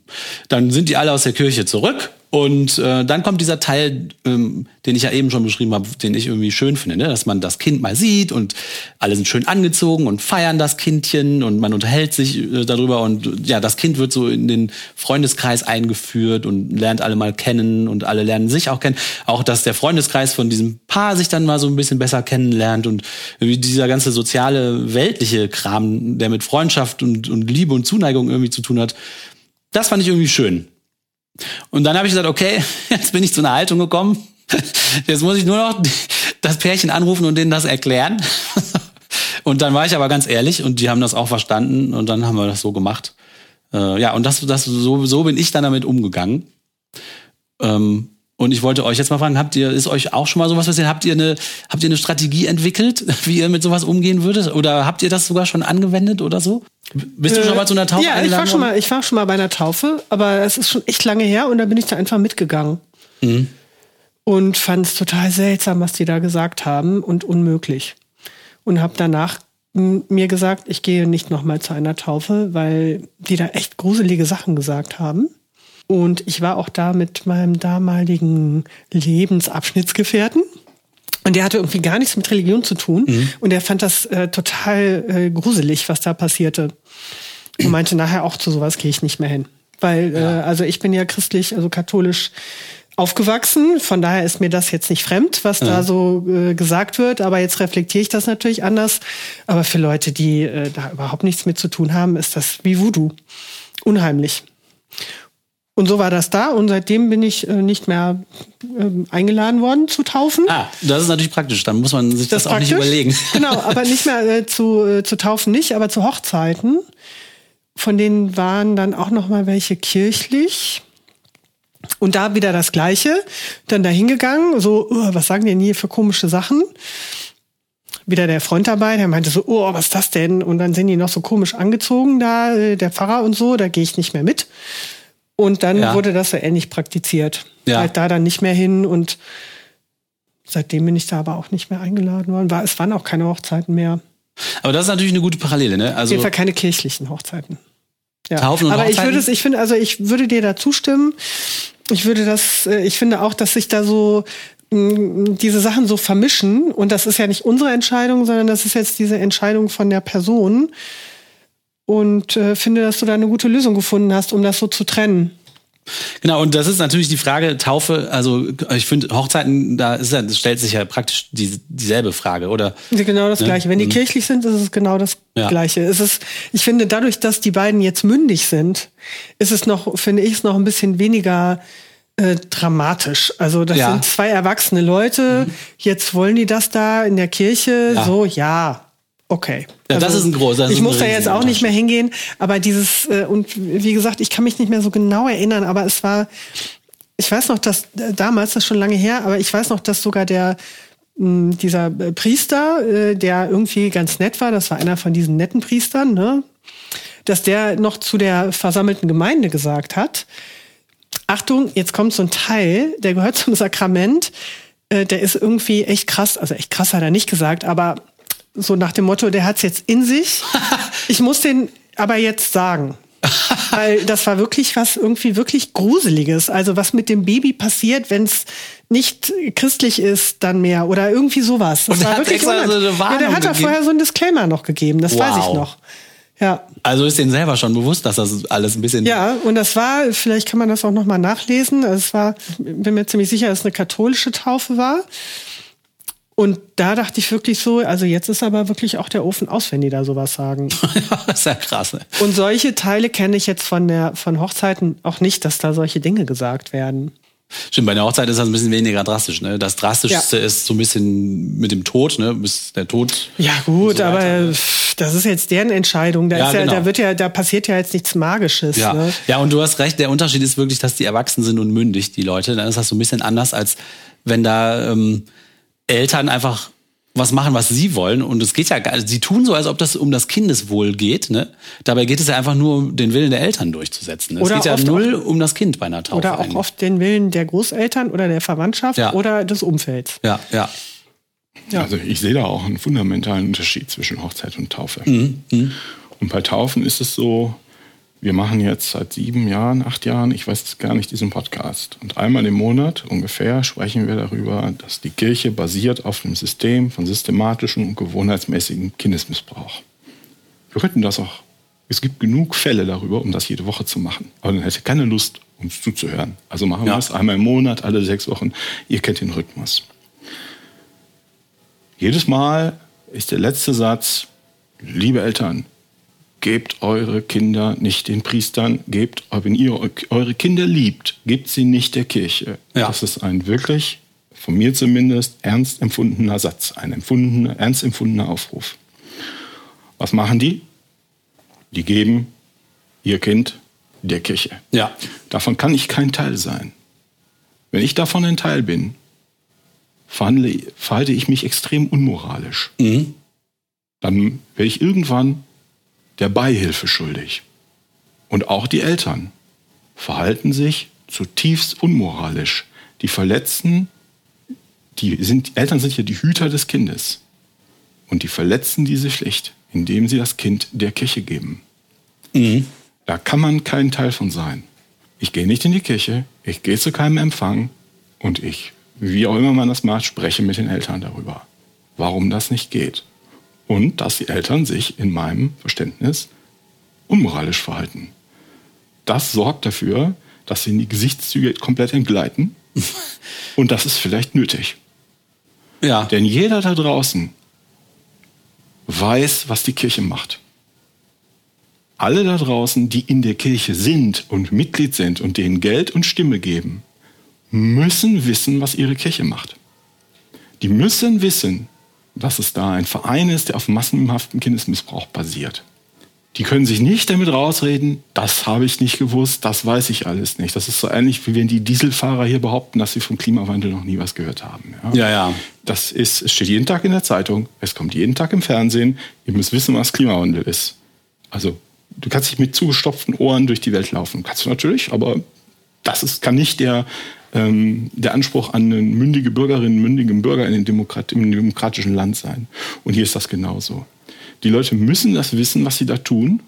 Dann sind die alle aus der Kirche zurück und äh, dann kommt dieser Teil, ähm, den ich ja eben schon beschrieben habe, den ich irgendwie schön finde, ne? dass man das Kind mal sieht und alle sind schön angezogen und feiern das Kindchen und man unterhält sich äh, darüber und ja, das Kind wird so in den Freundeskreis eingeführt und lernt alle mal kennen und alle lernen sich auch kennen. Auch, dass der Freundeskreis von diesem Paar sich dann mal so ein bisschen besser kennenlernt und irgendwie dieser ganze soziale, weltliche Kram, der mit Freundschaft und, und Liebe und Zuneigung irgendwie zu tun hat, das fand ich irgendwie schön. Und dann habe ich gesagt, okay, jetzt bin ich zu einer Haltung gekommen. Jetzt muss ich nur noch das Pärchen anrufen und denen das erklären. Und dann war ich aber ganz ehrlich und die haben das auch verstanden und dann haben wir das so gemacht. Äh, ja, und das, das so, so bin ich dann damit umgegangen. Ähm, Und ich wollte euch jetzt mal fragen, habt ihr, ist euch auch schon mal sowas passiert? Habt ihr eine, habt ihr eine Strategie entwickelt, wie ihr mit sowas umgehen würdet? Oder habt ihr das sogar schon angewendet oder so? Bist du schon mal zu einer Taufe Ja, ich war schon mal, ich war schon mal bei einer Taufe, aber es ist schon echt lange her und da bin ich da einfach mitgegangen. Mhm. Und fand es total seltsam, was die da gesagt haben und unmöglich. Und habe danach mir gesagt, ich gehe nicht noch mal zu einer Taufe, weil die da echt gruselige Sachen gesagt haben. Und ich war auch da mit meinem damaligen Lebensabschnittsgefährten. Und der hatte irgendwie gar nichts mit Religion zu tun. Mhm. Und er fand das äh, total äh, gruselig, was da passierte. Und meinte nachher auch zu sowas gehe ich nicht mehr hin. Weil, äh, also ich bin ja christlich, also katholisch aufgewachsen. Von daher ist mir das jetzt nicht fremd, was da so äh, gesagt wird. Aber jetzt reflektiere ich das natürlich anders. Aber für Leute, die äh, da überhaupt nichts mit zu tun haben, ist das wie Voodoo. Unheimlich. Und so war das da. Und seitdem bin ich äh, nicht mehr ähm, eingeladen worden zu taufen. Ah, das ist natürlich praktisch. Dann muss man sich das, Das auch nicht überlegen. Genau, aber nicht mehr äh, zu, äh, zu taufen nicht, aber zu Hochzeiten. Von denen waren dann auch noch mal welche kirchlich. Und da wieder das Gleiche. Dann da hingegangen, so, oh, was sagen die denn hier für komische Sachen? Wieder der Freund dabei, der meinte so, oh, was ist das denn? Und dann sind die noch so komisch angezogen da, äh, der Pfarrer und so, da gehe ich nicht mehr mit. Und dann Ja. wurde das so ähnlich praktiziert. Ja. Halt da dann nicht mehr hin und seitdem bin ich da aber auch nicht mehr eingeladen worden. War, es waren auch keine Hochzeiten mehr. Aber das ist natürlich eine gute Parallele, ne? Auf Also jeden Fall keine kirchlichen Hochzeiten. Ja. Taufen und aber ich Hochzeiten? würde es, ich finde, also ich würde dir da zustimmen. Ich würde das, äh, ich finde auch, dass sich da so mh, diese Sachen so vermischen und das ist ja nicht unsere Entscheidung, sondern das ist jetzt diese Entscheidung von der Person und äh, finde, dass du da eine gute Lösung gefunden hast, um das so zu trennen. Genau, und das ist natürlich die Frage, Taufe, also ich finde, Hochzeiten, da ist ja, das stellt sich ja praktisch die, dieselbe Frage, oder? Genau das Ja. Gleiche. Wenn die kirchlich sind, ist es genau das Ja. Gleiche. Es ist, ich finde, dadurch, dass die beiden jetzt mündig sind, ist es noch, finde ich, es noch ein bisschen weniger äh, dramatisch. Also das Ja. sind zwei erwachsene Leute. Jetzt wollen die das da in der Kirche. Ja. So, ja. Okay. Ja, das ist ein groß- das ich muss da jetzt auch nicht mehr hingehen, aber dieses, äh, und wie gesagt, ich kann mich nicht mehr so genau erinnern, aber es war, ich weiß noch, dass äh, damals, das ist schon lange her, aber ich weiß noch, dass sogar der mh, dieser äh, Priester, äh, der irgendwie ganz nett war, das war einer von diesen netten Priestern, ne? dass der noch zu der versammelten Gemeinde gesagt hat, Achtung, jetzt kommt so ein Teil, der gehört zum Sakrament, äh, der ist irgendwie echt krass, also echt krass hat er nicht gesagt, aber so nach dem Motto, der hat's jetzt in sich. Ich muss den aber jetzt sagen. Weil das war wirklich was irgendwie wirklich Gruseliges. Also was mit dem Baby passiert, wenn es nicht christlich ist, dann mehr oder irgendwie sowas. Das Und war hat wirklich so eine ja, Warnung der hat da vorher so einen Disclaimer noch gegeben, das weiß ich Wow. noch. Ja. Also ist denen selber schon bewusst, dass das alles ein bisschen. Ja, und das war, vielleicht kann man das auch noch mal nachlesen. Also Es war, bin mir ziemlich sicher, dass es eine katholische Taufe war. Und da dachte ich wirklich so, also jetzt ist aber wirklich auch der Ofen aus, wenn die da sowas sagen. das ist ja krass. Ne? Und solche Teile kenne ich jetzt von der von Hochzeiten auch nicht, dass da solche Dinge gesagt werden. Stimmt, bei der Hochzeit ist das ein bisschen weniger drastisch. Ne? Das Drastischste ist so ein bisschen mit dem Tod, ne? bis der Tod. Ja gut, so aber ne? das ist jetzt deren Entscheidung. Da, Ja, ist ja, genau. da wird ja, da passiert ja jetzt nichts Magisches. Ja. Ne? ja, und du hast recht, der Unterschied ist wirklich, dass die erwachsen sind und mündig, die Leute. Dann ist das so ein bisschen anders, als wenn da ähm, Eltern einfach was machen, was sie wollen. Und es geht ja gar sie tun so, als ob das um das Kindeswohl geht. Ne? Dabei geht es ja einfach nur um den Willen der Eltern durchzusetzen. Ne? Es Oder geht ja oft null um das Kind bei einer Taufe. Oder auch eigentlich. oft den Willen der Großeltern oder der Verwandtschaft Ja. oder des Umfelds. Ja, ja. Also ich sehe da auch einen fundamentalen Unterschied zwischen Hochzeit und Taufe. Und bei Taufen ist es so, wir machen jetzt seit sieben Jahren, acht Jahren, ich weiß gar nicht, diesen Podcast. Und einmal im Monat ungefähr sprechen wir darüber, dass die Kirche basiert auf einem System von systematischem und gewohnheitsmäßigem Kindesmissbrauch. Wir könnten das auch, es gibt genug Fälle darüber, um das jede Woche zu machen. Aber dann hätte keine Lust, uns zuzuhören. Also machen Ja. wir es einmal im Monat, alle sechs Wochen. Ihr kennt den Rhythmus. Jedes Mal ist der letzte Satz, liebe Eltern, gebt eure Kinder nicht den Priestern, gebt, wenn ihr eure Kinder liebt, gebt sie nicht der Kirche. Ja. Das ist ein wirklich, von mir zumindest, ernst empfundener Satz, ein empfundener, ernst empfundener Aufruf. Was machen die? Die geben ihr Kind der Kirche. Ja. Davon kann ich kein Teil sein. Wenn ich davon ein Teil bin, verhandle, verhalte ich mich extrem unmoralisch. Dann werde ich irgendwann der Beihilfe schuldig. Und auch die Eltern verhalten sich zutiefst unmoralisch. Die verletzen, die sind, Eltern sind ja die Hüter des Kindes. Und die verletzen diese Pflicht, indem sie das Kind der Kirche geben. Da kann man kein Teil von sein. Ich gehe nicht in die Kirche, ich gehe zu keinem Empfang und ich, wie auch immer man das macht, spreche mit den Eltern darüber, warum das nicht geht. Und dass die Eltern sich in meinem Verständnis unmoralisch verhalten. Das sorgt dafür, dass sie in die Gesichtszüge komplett entgleiten. Und das ist vielleicht nötig. Ja. Denn jeder da draußen weiß, was die Kirche macht. Alle da draußen, die in der Kirche sind und Mitglied sind und denen Geld und Stimme geben, müssen wissen, was ihre Kirche macht. Die müssen wissen, dass es da ein Verein ist, der auf massenhaften Kindesmissbrauch basiert. Die können sich nicht damit rausreden, das habe ich nicht gewusst, das weiß ich alles nicht. Das ist so ähnlich, wie wenn die Dieselfahrer hier behaupten, dass sie vom Klimawandel noch nie was gehört haben. Ja, ja. Das ist, es steht jeden Tag in der Zeitung, es kommt jeden Tag im Fernsehen. Ihr müsst wissen, was Klimawandel ist. Also, du kannst nicht mit zugestopften Ohren durch die Welt laufen. Kannst du natürlich, aber das ist, kann nicht der, ähm, der Anspruch an eine mündige Bürgerin, mündigen Bürger in einem, Demokrat, in demokratischen Land sein. Und hier ist das genauso. Die Leute müssen das wissen, was sie da tun.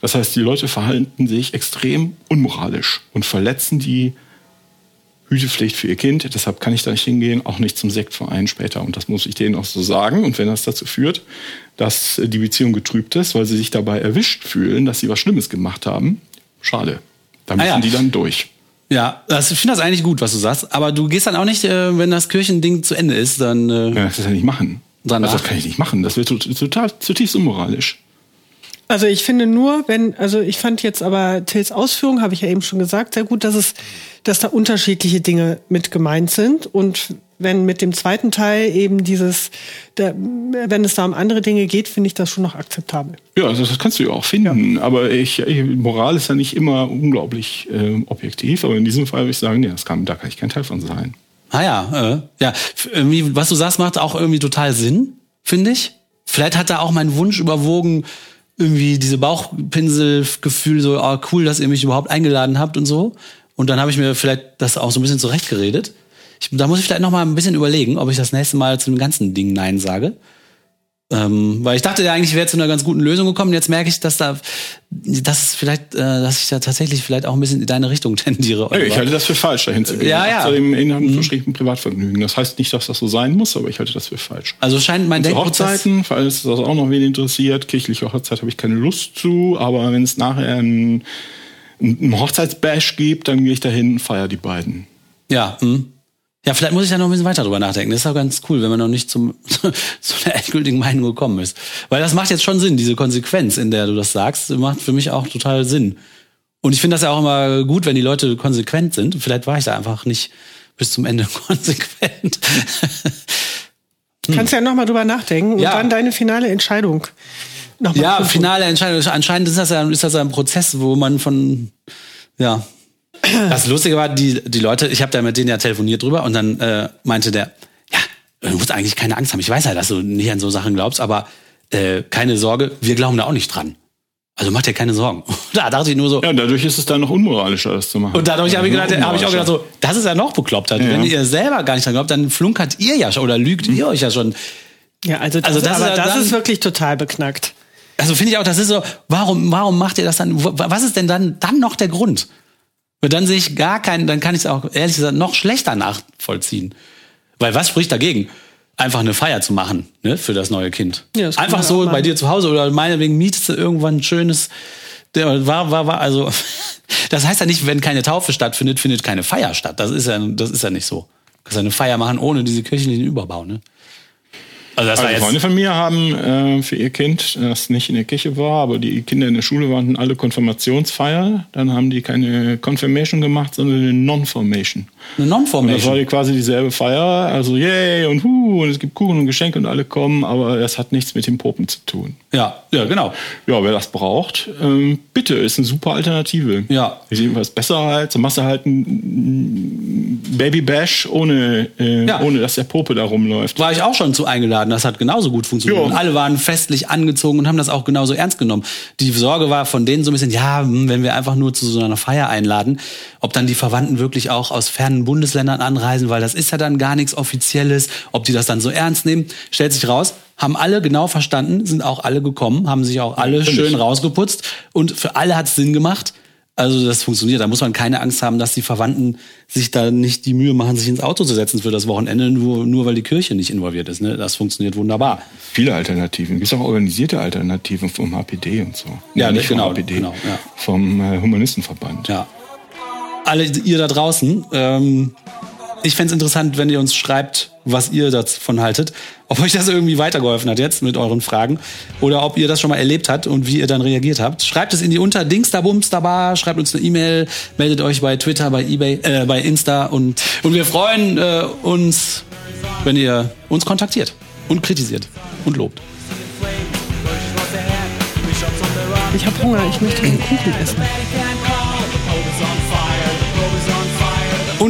Das heißt, die Leute verhalten sich extrem unmoralisch und verletzen die Hütepflicht für ihr Kind. Deshalb kann ich da nicht hingehen, auch nicht zum Sektverein später. Und das muss ich denen auch so sagen. Und wenn das dazu führt, dass die Beziehung getrübt ist, weil sie sich dabei erwischt fühlen, dass sie was Schlimmes gemacht haben, schade. Da müssen ja. die dann durch. Ja, das, ich finde das eigentlich gut, was du sagst. Aber du gehst dann auch nicht, äh, wenn das Kirchending zu Ende ist, dann. Äh, Ja, das kann ich nicht machen. Danach. Also das kann ich nicht machen. Das wird tot- total zutiefst unmoralisch. Also ich finde nur, wenn, also ich fand jetzt aber Tills Ausführung, habe ich ja eben schon gesagt, sehr gut, dass es, dass da unterschiedliche Dinge mit gemeint sind. Und wenn mit dem zweiten Teil eben dieses, der, wenn es da um andere Dinge geht, finde ich das schon noch akzeptabel. Ja, also das kannst du ja auch finden. Aber ich, ich, Moral ist ja nicht immer unglaublich ähm, objektiv. Aber in diesem Fall würde ich sagen, ja, das kann, da kann ich kein Teil von sein. Ah ja, äh, ja. Irgendwie, was du sagst, macht auch irgendwie total Sinn, finde ich. Vielleicht hat da auch mein Wunsch überwogen, irgendwie diese Bauchpinselgefühl, so, ah, cool, dass ihr mich überhaupt eingeladen habt und so. Und dann habe ich mir vielleicht das auch so ein bisschen zurechtgeredet. Ich, da muss ich vielleicht noch mal ein bisschen überlegen, ob ich das nächste Mal zu dem ganzen Ding Nein sage. Ähm, weil ich dachte ja eigentlich, ich wäre zu einer ganz guten Lösung gekommen. Jetzt merke ich, dass da, dass vielleicht, äh, dass ich da tatsächlich vielleicht auch ein bisschen in deine Richtung tendiere. Hey, ich halte das für falsch, dahin zu gehen. Ja, ja. Außerdem in verschriebenen Privatvergnügen. Das heißt nicht, dass das so sein muss, aber ich halte das für falsch. also scheint mein Zu Denkprozess. Hochzeiten, falls das auch noch wen interessiert, kirchliche Hochzeit habe ich keine Lust zu, aber wenn es nachher ein, ein Hochzeitsbash gibt, dann gehe ich dahin und feiere die beiden. Ja, hm. Ja, vielleicht muss ich da noch ein bisschen weiter drüber nachdenken. Das ist auch ganz cool, wenn man noch nicht zum zu einer endgültigen Meinung gekommen ist, weil das macht jetzt schon Sinn. Diese Konsequenz, in der du das sagst, macht für mich auch total Sinn. Und ich finde das ja auch immer gut, wenn die Leute konsequent sind. Vielleicht war ich da einfach nicht bis zum Ende konsequent. Kannst ja noch mal drüber nachdenken und Ja. dann deine finale Entscheidung noch mal ja, finale Entscheidung. Anscheinend ist das ja, ist das ja ein Prozess, wo man von, ja. Das Lustige war, die, die Leute, ich habe da mit denen ja telefoniert drüber und dann äh, meinte der, ja, du musst eigentlich keine Angst haben. Ich weiß ja, dass du nicht an so Sachen glaubst, aber äh, keine Sorge, wir glauben da auch nicht dran. Also mach dir keine Sorgen. Da dachte ich nur so, Ja, dadurch ist es dann noch unmoralischer, das zu machen. und dadurch habe ich, gedacht, hab ich auch gedacht, so, das ist ja noch bekloppter. Ja. Wenn ihr selber gar nicht dran glaubt, dann flunkert ihr ja schon oder lügt ihr euch ja schon. Ja, also das, Also das ist das dann- ist wirklich total beknackt. Also finde ich auch, das ist so, warum, warum macht ihr das dann? Was ist denn dann, dann noch der Grund? Und dann sehe ich gar keinen, dann kann ich es auch ehrlich gesagt noch schlechter nachvollziehen. Weil was spricht dagegen? Einfach eine Feier zu machen, ne, für das neue Kind. Ja, das Einfach so bei dir zu Hause oder meinetwegen mietest du irgendwann ein schönes, der war, war, war, also, das heißt ja nicht, wenn keine Taufe stattfindet, findet keine Feier statt. Das ist ja, das ist ja nicht so. Du kannst ja eine Feier machen ohne diese kirchlichen Überbau, ne? Also das war Also jetzt Freunde von mir haben äh, für ihr Kind, das nicht in der Kirche war, aber die Kinder in der Schule waren alle Konfirmationsfeier. Dann haben die keine Confirmation gemacht, sondern eine Non-Formation. eine Und das war Non-Formation. die quasi dieselbe Feier. Also yay und hu und es gibt Kuchen und Geschenke und alle kommen, aber das hat nichts mit dem Popen zu tun. Ja, ja, genau. Ja, wer das braucht, ähm, bitte, ist eine super Alternative. Ja. Ist jedenfalls besser halt. So machst du halt ein Baby Bash ohne, äh, Ja. ohne dass der Pope da rumläuft. War ich auch schon zu eingeladen. Das hat genauso gut funktioniert. Ja. Und alle waren festlich angezogen und haben das auch genauso ernst genommen. Die Sorge war von denen so ein bisschen, ja, hm, wenn wir einfach nur zu so einer Feier einladen, ob dann die Verwandten wirklich auch aus fernen Bundesländern anreisen, weil das ist ja dann gar nichts Offizielles, ob die das dann so ernst nehmen. Stellt sich raus, haben alle genau verstanden, sind auch alle gekommen, haben sich auch alle schön rausgeputzt und für alle hat es Sinn gemacht. Also das funktioniert. Da muss man keine Angst haben, dass die Verwandten sich da nicht die Mühe machen, sich ins Auto zu setzen für das Wochenende, nur, nur weil die Kirche nicht involviert ist. Ne? Das funktioniert wunderbar. Viele Alternativen. Es gibt auch organisierte Alternativen vom HPD und so. Ja, nicht vom genau, HPD, genau, ja. vom äh, Humanistenverband. Ja. Alle ihr da draußen, ähm, ich fänd's interessant, wenn ihr uns schreibt, was ihr davon haltet. Ob euch das irgendwie weitergeholfen hat jetzt mit euren Fragen oder ob ihr das schon mal erlebt habt und wie ihr dann reagiert habt. Schreibt es in die unter Dingsterbumsterbar, schreibt uns eine E-Mail, meldet euch bei Twitter, bei eBay, äh, bei Insta und, und wir freuen äh, uns, wenn ihr uns kontaktiert und kritisiert und lobt. Ich habe Hunger, ich möchte den Kuchen essen.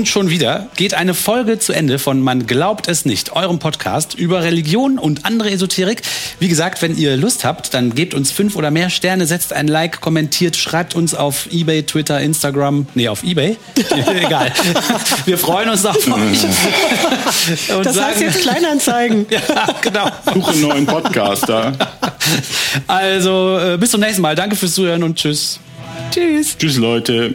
Und schon wieder geht eine Folge zu Ende von Man glaubt es nicht, eurem Podcast über Religion und andere Esoterik. Wie gesagt, wenn ihr Lust habt, dann gebt uns fünf oder mehr Sterne, setzt ein Like, kommentiert, schreibt uns auf Ebay, Twitter, Instagram. Nee, auf Ebay. Egal. Wir freuen uns auf euch. Und Das heißt jetzt Kleinanzeigen. Ja, genau. Suche einen neuen Podcaster. Also, äh, bis zum nächsten Mal. Danke fürs Zuhören und tschüss. Tschüss. Tschüss, Leute.